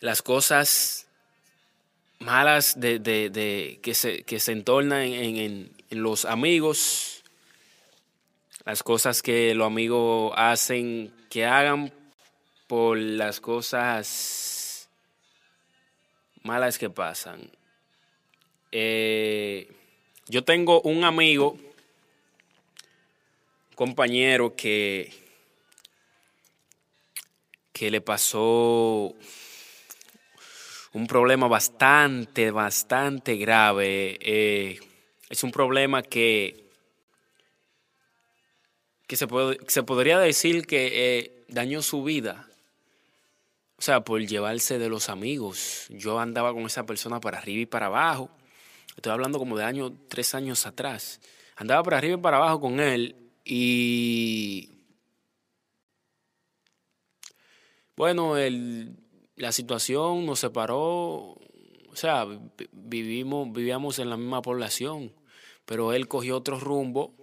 las cosas malas de, que, se, que se entornan en, en los amigos, las cosas que los amigos hacen, que hagan por las cosas malas que pasan. Eh, yo tengo un amigo, compañero que, que le pasó un problema bastante, bastante grave. Eh, es un problema que, que se, se podría decir que eh, dañó su vida. O sea, por llevarse de los amigos. Yo andaba con esa persona para arriba y para abajo. Estoy hablando como de años, tres años atrás. Andaba para arriba y para abajo con él y... Bueno, el, la situación nos separó, o sea, vivimos, vivíamos en la misma población, pero él cogió otro rumbo